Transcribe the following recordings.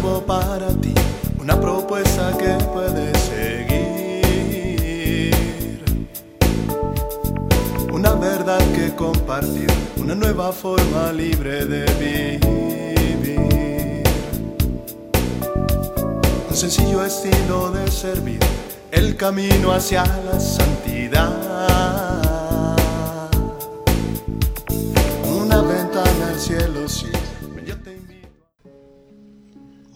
para ti, una propuesta que puedes seguir, una verdad que compartir, una nueva forma libre de vivir, un sencillo estilo de servir, el camino hacia la santidad.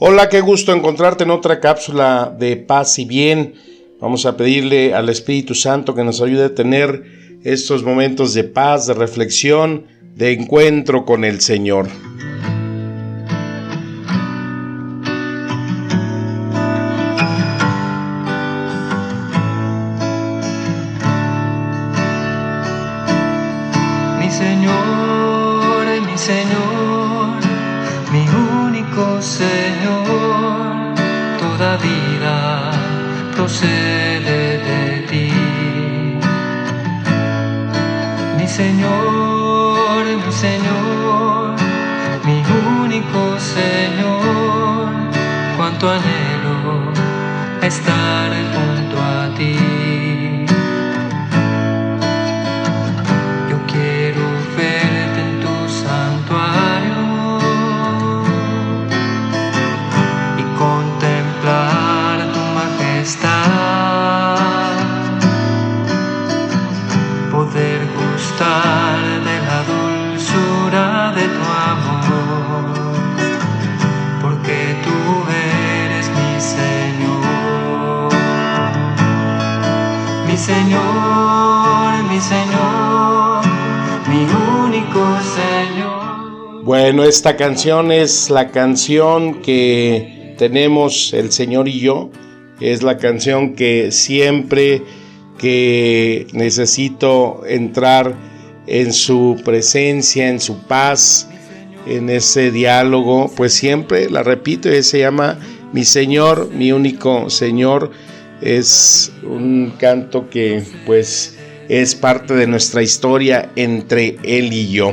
Hola, qué gusto encontrarte en otra cápsula de paz y bien. Vamos a pedirle al Espíritu Santo que nos ayude a tener estos momentos de paz, de reflexión, de encuentro con el Señor. Cuánto anhelo estar junto Señor, mi Señor, mi único Señor. Bueno, esta canción es la canción que tenemos el Señor y yo. Es la canción que siempre que necesito entrar en su presencia, en su paz, en ese diálogo, pues siempre la repito y se llama Mi Señor, mi único Señor. Es un canto que pues es parte de nuestra historia entre Él y yo.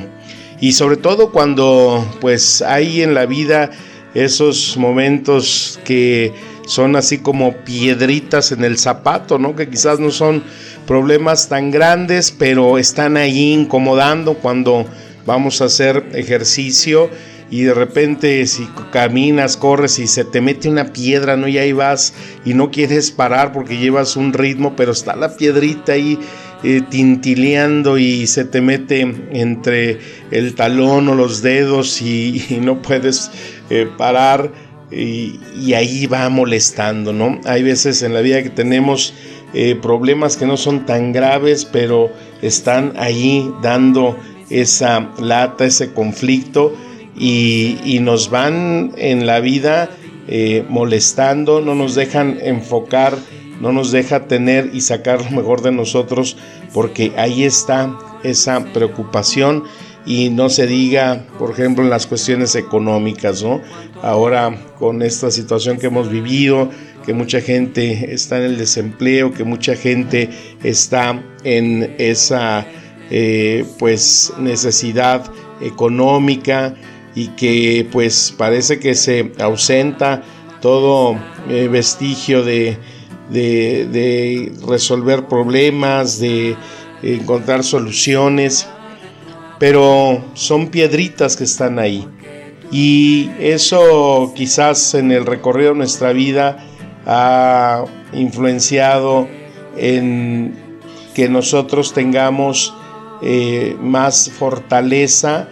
Y sobre todo cuando pues hay en la vida esos momentos que son así como piedritas en el zapato, ¿no? Que quizás no son problemas tan grandes, pero están ahí incomodando cuando vamos a hacer ejercicio y de repente si caminas, corres y se te mete una piedra, ¿no? Y ahí vas y no quieres parar porque llevas un ritmo, pero está la piedrita ahí eh, tintileando y se te mete entre el talón o los dedos y, no puedes eh, parar y, y, ahí va molestando, ¿no? Hay veces en la vida que tenemos eh, problemas que no son tan graves, pero están ahí dando esa lata, ese conflicto y, nos van en la vida eh, molestando, no nos dejan enfocar, no nos deja tener y sacar lo mejor de nosotros, porque ahí está esa preocupación y no se diga, por ejemplo, en las cuestiones económicas, ¿no? Ahora con esta situación que hemos vivido, que mucha gente está en el desempleo, que mucha gente está en esa eh, pues necesidad económica y que pues parece que se ausenta todo eh, vestigio de, de, resolver problemas, de encontrar soluciones pero son piedritas que están ahí. Y eso quizás en el recorrido de nuestra vida ha influenciado en que nosotros tengamos eh, más fortaleza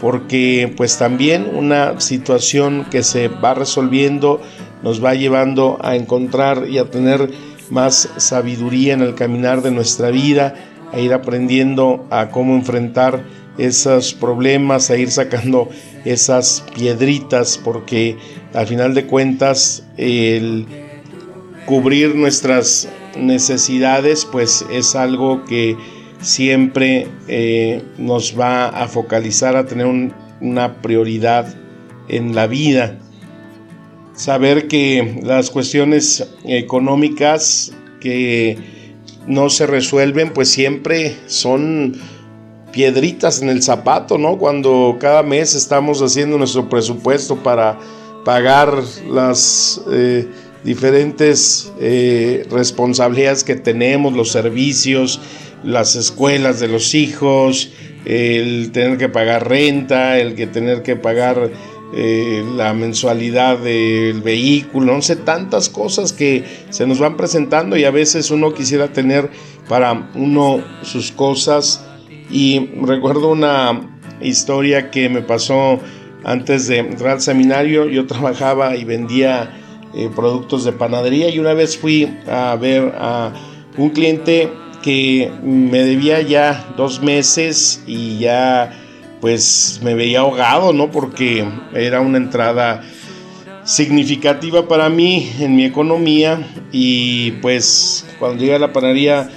porque pues también una situación que se va resolviendo nos va llevando a encontrar y a tener más sabiduría en el caminar de nuestra vida, a ir aprendiendo a cómo enfrentar esos problemas, a ir sacando esas piedritas, porque al final de cuentas el cubrir nuestras necesidades pues es algo que siempre eh, nos va a focalizar a tener un, una prioridad en la vida. Saber que las cuestiones económicas que no se resuelven pues siempre son piedritas en el zapato, ¿no? Cuando cada mes estamos haciendo nuestro presupuesto para pagar las eh, diferentes eh, responsabilidades que tenemos, los servicios, las escuelas de los hijos, el tener que pagar renta, el que tener que pagar eh, la mensualidad del vehículo, no sé, tantas cosas que se nos van presentando y a veces uno quisiera tener para uno sus cosas. Y recuerdo una historia que me pasó antes de entrar al seminario, yo trabajaba y vendía eh, productos de panadería y una vez fui a ver a un cliente que me debía ya dos meses y ya pues me veía ahogado, ¿no? Porque era una entrada significativa para mí en mi economía y pues cuando llega a la panadería,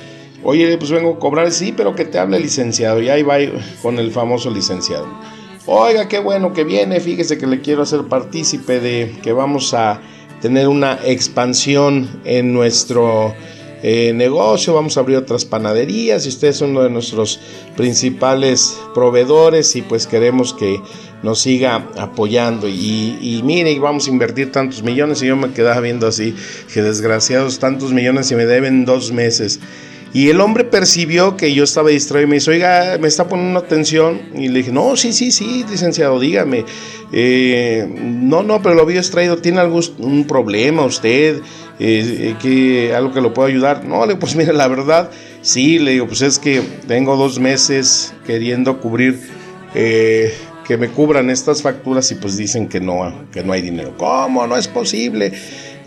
oye, pues vengo a cobrar, sí, pero que te hable licenciado y ahí va con el famoso licenciado. Oiga, qué bueno que viene, fíjese que le quiero hacer partícipe de que vamos a tener una expansión en nuestro eh, negocio, vamos a abrir otras panaderías y usted es uno de nuestros principales proveedores y pues queremos que nos siga apoyando y, mire, vamos a invertir tantos millones y yo me quedaba viendo así, que desgraciados tantos millones y me deben dos meses. Y el hombre percibió que yo estaba distraído y me dice, oiga, me está poniendo atención. Y le dije, no, sí, sí, sí, licenciado, dígame. Eh, no, no, pero lo había distraído. ¿Tiene algún problema usted? Eh, que, ¿Algo que lo pueda ayudar? No, le pues mire, la verdad, sí, le digo, pues es que tengo dos meses queriendo cubrir, eh, que me cubran estas facturas y pues dicen que no, que no hay dinero. ¿Cómo? No es posible.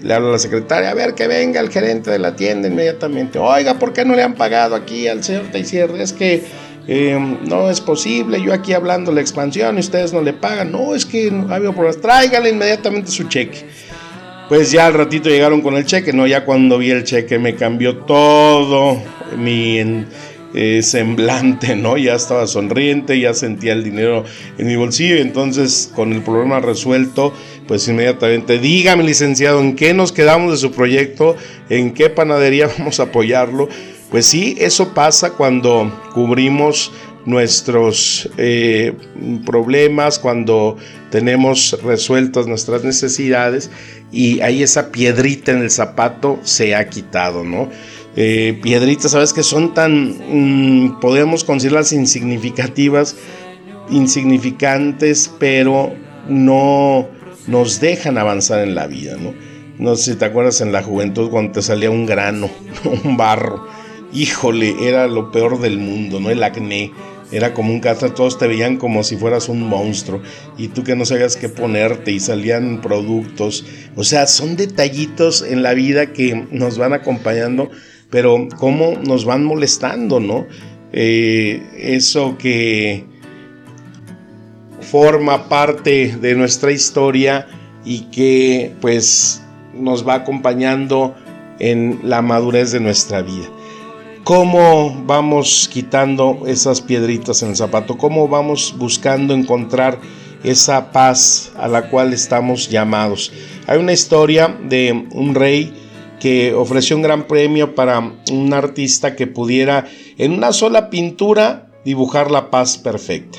Le habla a la secretaria, a ver que venga el gerente de la tienda inmediatamente. Oiga, ¿por qué no le han pagado aquí al señor Teisier? Es que em, no es posible, yo aquí hablando la expansión y ustedes no le pagan. No, es que no ha habido problemas. Tráigale inmediatamente su cheque. Pues ya al ratito llegaron con el cheque, ¿no? Ya cuando vi el cheque me cambió todo mi eh, semblante, ¿no? Ya estaba sonriente, ya sentía el dinero en mi bolsillo. Entonces, con el problema resuelto, pues inmediatamente, dígame licenciado, ¿en qué nos quedamos de su proyecto? ¿En qué panadería vamos a apoyarlo? Pues sí, eso pasa cuando cubrimos nuestros eh, problemas, cuando tenemos resueltas nuestras necesidades y ahí esa piedrita en el zapato se ha quitado, ¿no? Eh, piedritas, ¿sabes? Que son tan, mm, podemos considerarlas insignificativas, insignificantes, pero no nos dejan avanzar en la vida, ¿no? No sé si te acuerdas en la juventud cuando te salía un grano, un barro. Híjole, era lo peor del mundo, ¿no? El acné. Era como un catra, todos te veían como si fueras un monstruo y tú que no sabías qué ponerte y salían productos. O sea, son detallitos en la vida que nos van acompañando, pero cómo nos van molestando, ¿no? Eh, eso que forma parte de nuestra historia y que pues nos va acompañando en la madurez de nuestra vida. ¿Cómo vamos quitando esas piedritas en el zapato? ¿Cómo vamos buscando encontrar esa paz a la cual estamos llamados? Hay una historia de un rey que ofreció un gran premio para un artista que pudiera en una sola pintura dibujar la paz perfecta.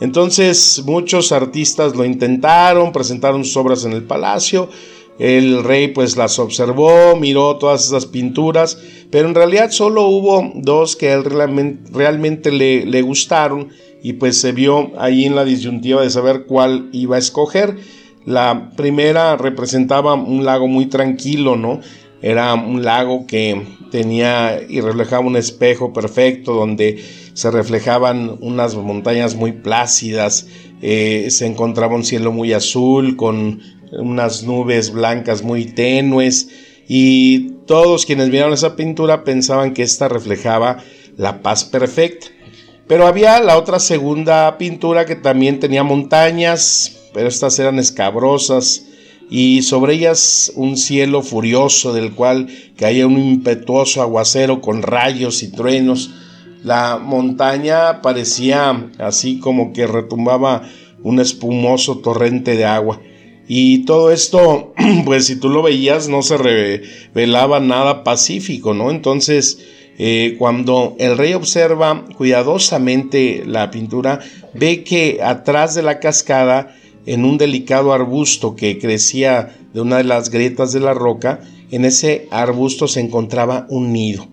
Entonces muchos artistas lo intentaron, presentaron sus obras en el palacio, el rey pues las observó, miró todas esas pinturas, pero en realidad solo hubo dos que a él realmente, le, gustaron y pues se vio ahí en la disyuntiva de saber cuál iba a escoger. La primera representaba un lago muy tranquilo, ¿no? Era un lago que tenía y reflejaba un espejo perfecto donde se reflejaban unas montañas muy plácidas, eh, se encontraba un cielo muy azul con unas nubes blancas muy tenues y todos quienes vieron esa pintura pensaban que esta reflejaba la paz perfecta. Pero había la otra segunda pintura que también tenía montañas, pero estas eran escabrosas y sobre ellas un cielo furioso del cual caía un impetuoso aguacero con rayos y truenos la montaña parecía así como que retumbaba un espumoso torrente de agua. Y todo esto, pues si tú lo veías, no se revelaba nada pacífico, ¿no? Entonces, eh, cuando el rey observa cuidadosamente la pintura, ve que atrás de la cascada en un delicado arbusto que crecía de una de las grietas de la roca, en ese arbusto se encontraba un nido.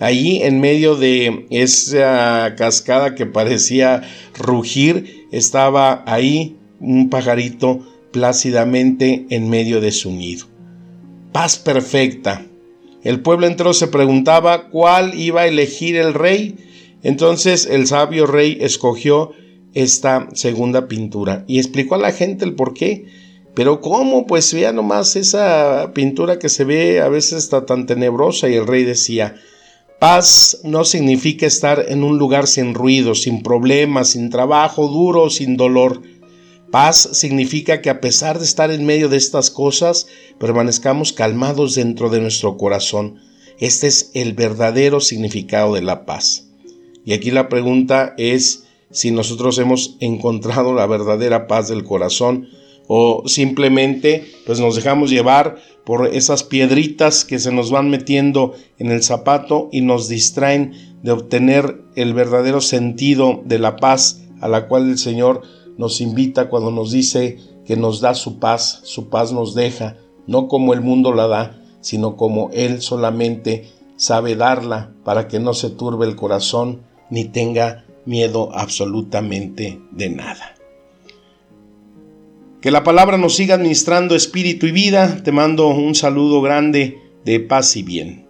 Allí en medio de esa cascada que parecía rugir, estaba ahí un pajarito plácidamente en medio de su nido. Paz perfecta. El pueblo entero se preguntaba cuál iba a elegir el rey. Entonces el sabio rey escogió esta segunda pintura y explicó a la gente el por qué. Pero ¿cómo? Pues vea nomás esa pintura que se ve a veces está tan tenebrosa y el rey decía, Paz no significa estar en un lugar sin ruido, sin problemas, sin trabajo duro, sin dolor. Paz significa que a pesar de estar en medio de estas cosas, permanezcamos calmados dentro de nuestro corazón. Este es el verdadero significado de la paz. Y aquí la pregunta es si nosotros hemos encontrado la verdadera paz del corazón o simplemente pues nos dejamos llevar por esas piedritas que se nos van metiendo en el zapato y nos distraen de obtener el verdadero sentido de la paz a la cual el Señor nos invita cuando nos dice que nos da su paz, su paz nos deja, no como el mundo la da, sino como Él solamente sabe darla para que no se turbe el corazón ni tenga miedo absolutamente de nada. Que la palabra nos siga administrando espíritu y vida. Te mando un saludo grande de paz y bien.